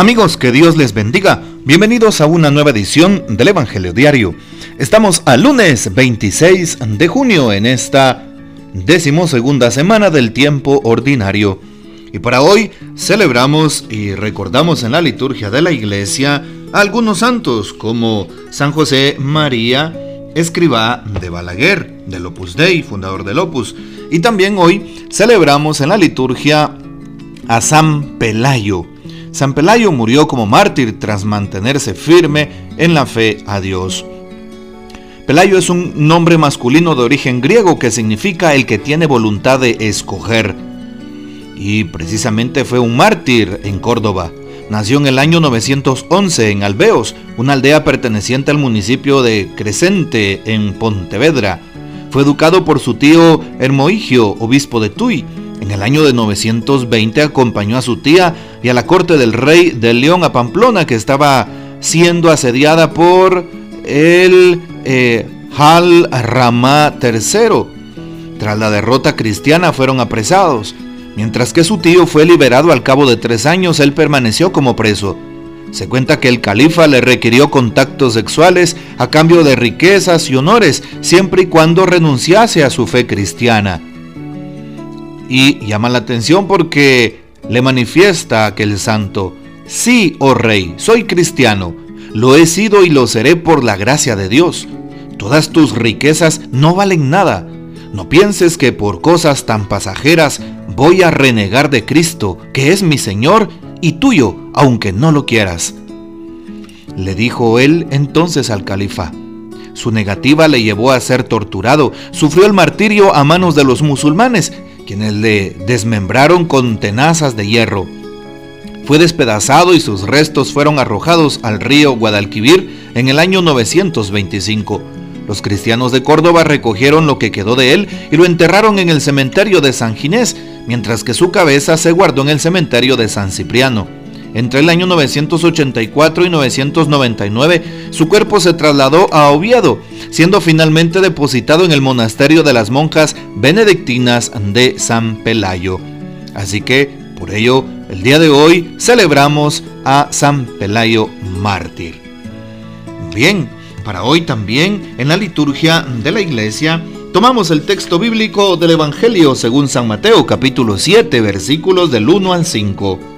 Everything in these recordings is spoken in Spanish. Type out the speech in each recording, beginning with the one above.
Amigos, que Dios les bendiga. Bienvenidos a una nueva edición del Evangelio Diario. Estamos al lunes 26 de junio en esta decimosegunda semana del tiempo ordinario. Y para hoy celebramos y recordamos en la liturgia de la iglesia a algunos santos como San José María, escriba de Balaguer, del Opus Dei, fundador del Opus. Y también hoy celebramos en la liturgia a San Pelayo San Pelayo murió como mártir tras mantenerse firme en la fe a Dios. Pelayo es un nombre masculino de origen griego que significa el que tiene voluntad de escoger. Y precisamente fue un mártir en Córdoba. Nació en el año 911 en Albeos, una aldea perteneciente al municipio de Crescente en Pontevedra. Fue educado por su tío Hermoigio, obispo de Tui, en el año de 920 acompañó a su tía y a la corte del rey de León a Pamplona, que estaba siendo asediada por el eh, Hal Ramá III. Tras la derrota cristiana fueron apresados. Mientras que su tío fue liberado al cabo de tres años, él permaneció como preso. Se cuenta que el califa le requirió contactos sexuales a cambio de riquezas y honores, siempre y cuando renunciase a su fe cristiana y llama la atención porque le manifiesta aquel santo, sí, oh rey, soy cristiano, lo he sido y lo seré por la gracia de Dios. Todas tus riquezas no valen nada. No pienses que por cosas tan pasajeras voy a renegar de Cristo, que es mi Señor y tuyo, aunque no lo quieras. Le dijo él entonces al califa. Su negativa le llevó a ser torturado, sufrió el martirio a manos de los musulmanes quienes le desmembraron con tenazas de hierro. Fue despedazado y sus restos fueron arrojados al río Guadalquivir en el año 925. Los cristianos de Córdoba recogieron lo que quedó de él y lo enterraron en el cementerio de San Ginés, mientras que su cabeza se guardó en el cementerio de San Cipriano. Entre el año 984 y 999, su cuerpo se trasladó a Oviedo, siendo finalmente depositado en el monasterio de las monjas benedictinas de San Pelayo. Así que, por ello, el día de hoy celebramos a San Pelayo mártir. Bien, para hoy también en la liturgia de la iglesia tomamos el texto bíblico del Evangelio según San Mateo capítulo 7 versículos del 1 al 5.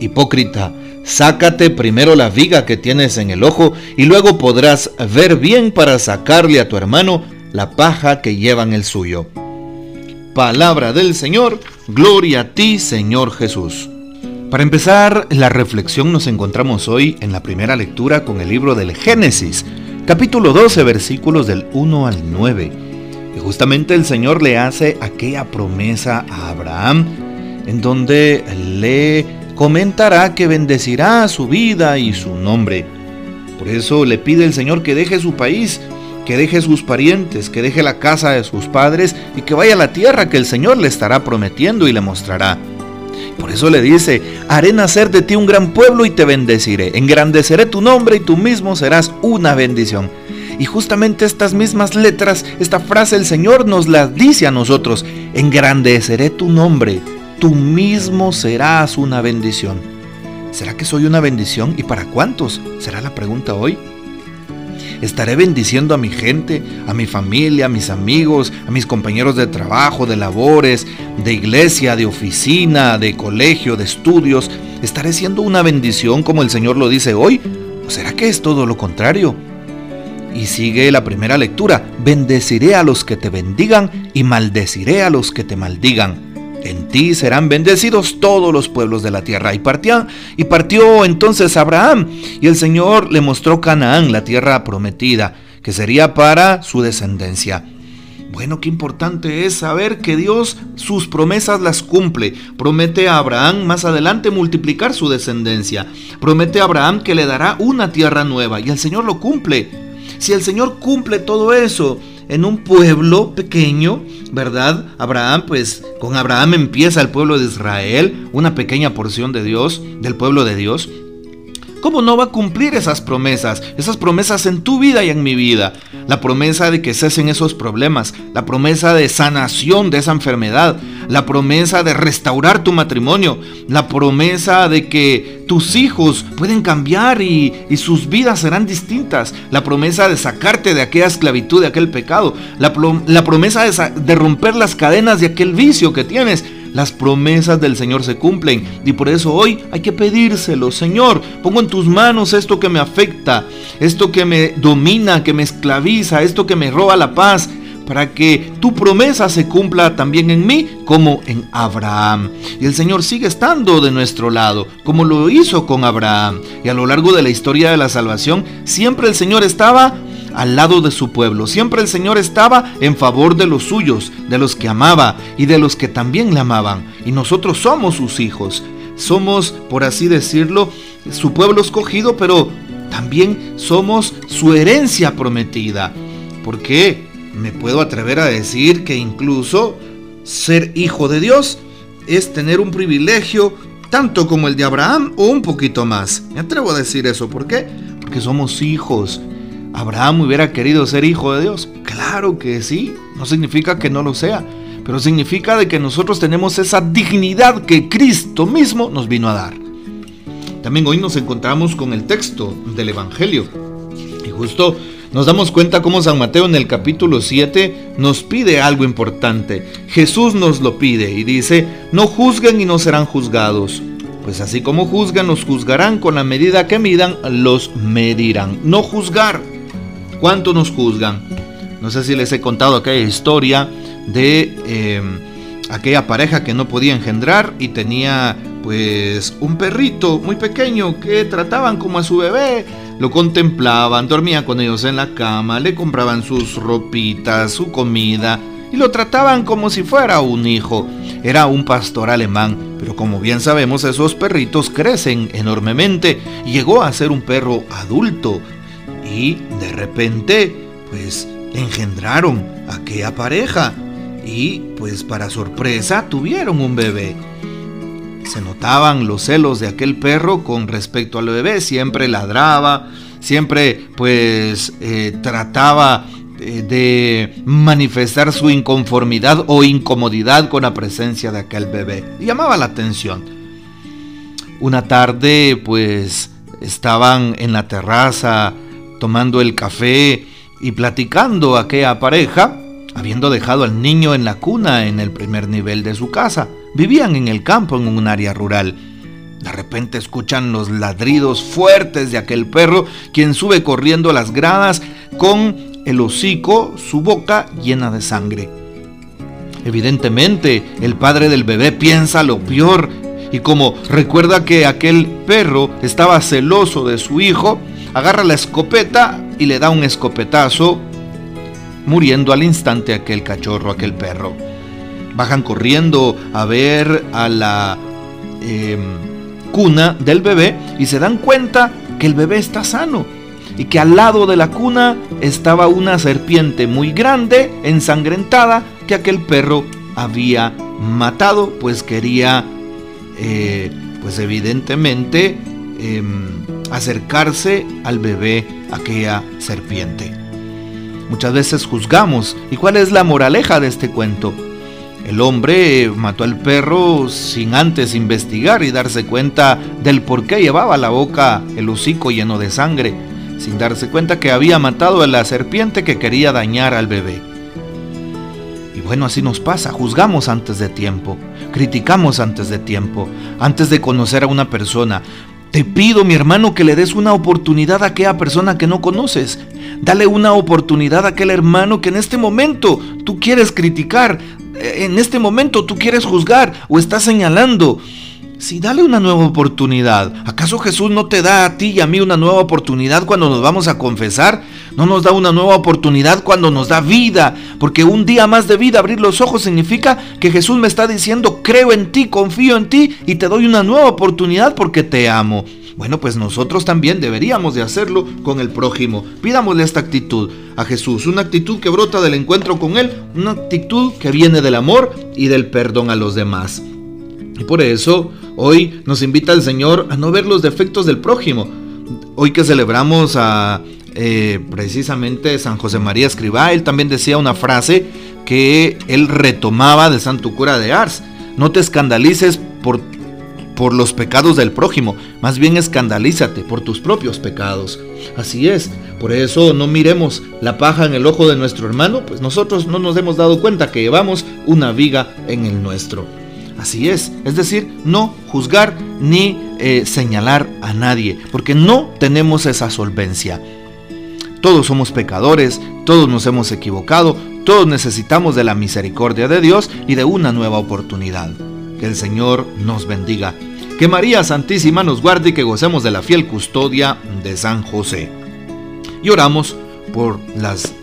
Hipócrita, Sácate primero la viga que tienes en el ojo y luego podrás ver bien para sacarle a tu hermano la paja que lleva en el suyo. Palabra del Señor, gloria a ti Señor Jesús. Para empezar la reflexión nos encontramos hoy en la primera lectura con el libro del Génesis, capítulo 12 versículos del 1 al 9. Y justamente el Señor le hace aquella promesa a Abraham en donde le comentará que bendecirá su vida y su nombre. Por eso le pide el Señor que deje su país, que deje sus parientes, que deje la casa de sus padres y que vaya a la tierra que el Señor le estará prometiendo y le mostrará. Por eso le dice, haré nacer de ti un gran pueblo y te bendeciré, engrandeceré tu nombre y tú mismo serás una bendición. Y justamente estas mismas letras, esta frase el Señor nos la dice a nosotros, engrandeceré tu nombre tú mismo serás una bendición. ¿Será que soy una bendición? ¿Y para cuántos? Será la pregunta hoy. Estaré bendiciendo a mi gente, a mi familia, a mis amigos, a mis compañeros de trabajo, de labores, de iglesia, de oficina, de colegio, de estudios. ¿Estaré siendo una bendición como el Señor lo dice hoy? ¿O será que es todo lo contrario? Y sigue la primera lectura. Bendeciré a los que te bendigan y maldeciré a los que te maldigan. En ti serán bendecidos todos los pueblos de la tierra. Y partió, y partió entonces Abraham, y el Señor le mostró Canaán, la tierra prometida, que sería para su descendencia. Bueno, qué importante es saber que Dios sus promesas las cumple. Promete a Abraham más adelante multiplicar su descendencia. Promete a Abraham que le dará una tierra nueva y el Señor lo cumple. Si el Señor cumple todo eso en un pueblo pequeño, ¿verdad? Abraham, pues con Abraham empieza el pueblo de Israel, una pequeña porción de Dios, del pueblo de Dios. ¿Cómo no va a cumplir esas promesas? Esas promesas en tu vida y en mi vida. La promesa de que cesen esos problemas. La promesa de sanación de esa enfermedad. La promesa de restaurar tu matrimonio. La promesa de que tus hijos pueden cambiar y, sus vidas serán distintas. La promesa de sacarte de aquella esclavitud, de aquel pecado. La, promesa de, romper las cadenas de aquel vicio que tienes las promesas del Señor se cumplen y por eso hoy hay que pedírselo. Señor, pongo en tus manos esto que me afecta, esto que me domina, que me esclaviza, esto que me roba la paz para que tu promesa se cumpla también en mí como en Abraham. Y el Señor sigue estando de nuestro lado, como lo hizo con Abraham. Y a lo largo de la historia de la salvación, siempre el Señor estaba al lado de su pueblo. Siempre el Señor estaba en favor de los suyos, de los que amaba y de los que también le amaban. Y nosotros somos sus hijos. Somos, por así decirlo, su pueblo escogido, pero también somos su herencia prometida. Porque me puedo atrever a decir que incluso ser hijo de Dios es tener un privilegio tanto como el de Abraham o un poquito más. Me atrevo a decir eso. ¿Por qué? Porque somos hijos ¿Abraham hubiera querido ser hijo de Dios? Claro que sí, no significa que no lo sea, pero significa de que nosotros tenemos esa dignidad que Cristo mismo nos vino a dar. También hoy nos encontramos con el texto del Evangelio y justo nos damos cuenta cómo San Mateo en el capítulo 7 nos pide algo importante. Jesús nos lo pide y dice, no juzguen y no serán juzgados. Pues así como juzgan, los juzgarán con la medida que midan, los medirán. No juzgar ¿Cuánto nos juzgan? No sé si les he contado aquella historia de em, aquella pareja que no podía engendrar y tenía pues un perrito muy pequeño que trataban como a su bebé, lo contemplaban, dormían con ellos en la cama, le compraban sus ropitas, su comida y lo trataban como si fuera un hijo. Era un pastor alemán, pero como bien sabemos esos perritos crecen enormemente llegó a ser un perro adulto y de repente, pues engendraron aquella pareja y pues para sorpresa tuvieron un bebé. Se notaban los celos de aquel perro con respecto al bebé, siempre ladraba, siempre pues eh, trataba eh, de manifestar su inconformidad o incomodidad con la presencia de aquel bebé. Llamaba la atención. Una tarde pues estaban en la terraza tomando el café y platicando aquella pareja, habiendo dejado al niño en la cuna en el primer nivel de su casa. Vivían en el campo, en un área rural. De repente escuchan los ladridos fuertes de aquel perro, quien sube corriendo las gradas con el hocico, su boca llena de sangre. Evidentemente, el padre del bebé piensa lo peor y como recuerda que aquel perro estaba celoso de su hijo, agarra la escopeta y le da un escopetazo, muriendo al instante aquel cachorro, aquel perro. Bajan corriendo a ver a la em, cuna del bebé y se dan cuenta que el bebé está sano y que al lado de la cuna estaba una serpiente muy grande, ensangrentada, que aquel perro había matado, pues quería, eh, pues evidentemente, em, acercarse al bebé aquella serpiente. Muchas veces juzgamos. ¿Y cuál es la moraleja de este cuento? El hombre mató al perro sin antes investigar y darse cuenta del por qué llevaba la boca el hocico lleno de sangre, sin darse cuenta que había matado a la serpiente que quería dañar al bebé. Y bueno, así nos pasa, juzgamos antes de tiempo, criticamos antes de tiempo, antes de conocer a una persona, te pido, mi hermano, que le des una oportunidad a aquella persona que no conoces. Dale una oportunidad a aquel hermano que en este momento tú quieres criticar, eh, en este momento tú quieres juzgar o estás señalando. Sí, dale una nueva oportunidad. ¿Acaso Jesús no te da a ti y a mí una nueva oportunidad cuando nos vamos a confesar? No nos da una nueva oportunidad cuando nos da vida, porque un día más de vida, abrir los ojos significa que Jesús me está diciendo, creo en ti, confío en ti y te doy una nueva oportunidad porque te amo. Bueno, pues nosotros también deberíamos de hacerlo con el prójimo. Pidámosle esta actitud a Jesús, una actitud que brota del encuentro con Él, una actitud que viene del amor y del perdón a los demás. Y por eso hoy nos invita el Señor a no ver los defectos del prójimo. Hoy que celebramos a eh, precisamente San José María Escribá, él también decía una frase que él retomaba del santo cura de Ars. No te escandalices por por los pecados del prójimo, más bien escandalízate por tus propios pecados. Así es, por eso no miremos la paja en el ojo de nuestro hermano, pues nosotros no nos hemos dado cuenta que llevamos una viga en el nuestro. Así es, es decir, no juzgar ni eh, señalar a nadie, porque no tenemos esa solvencia. Todos somos pecadores, todos nos hemos equivocado, todos necesitamos de la misericordia de Dios y de una nueva oportunidad. Que el Señor nos bendiga. Que María Santísima nos guarde y que gocemos de la fiel custodia de San José. Y oramos por las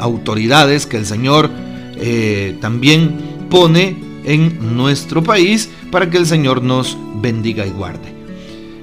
autoridades que el Señor eh, también pone en nuestro país para que el Señor nos bendiga y guarde.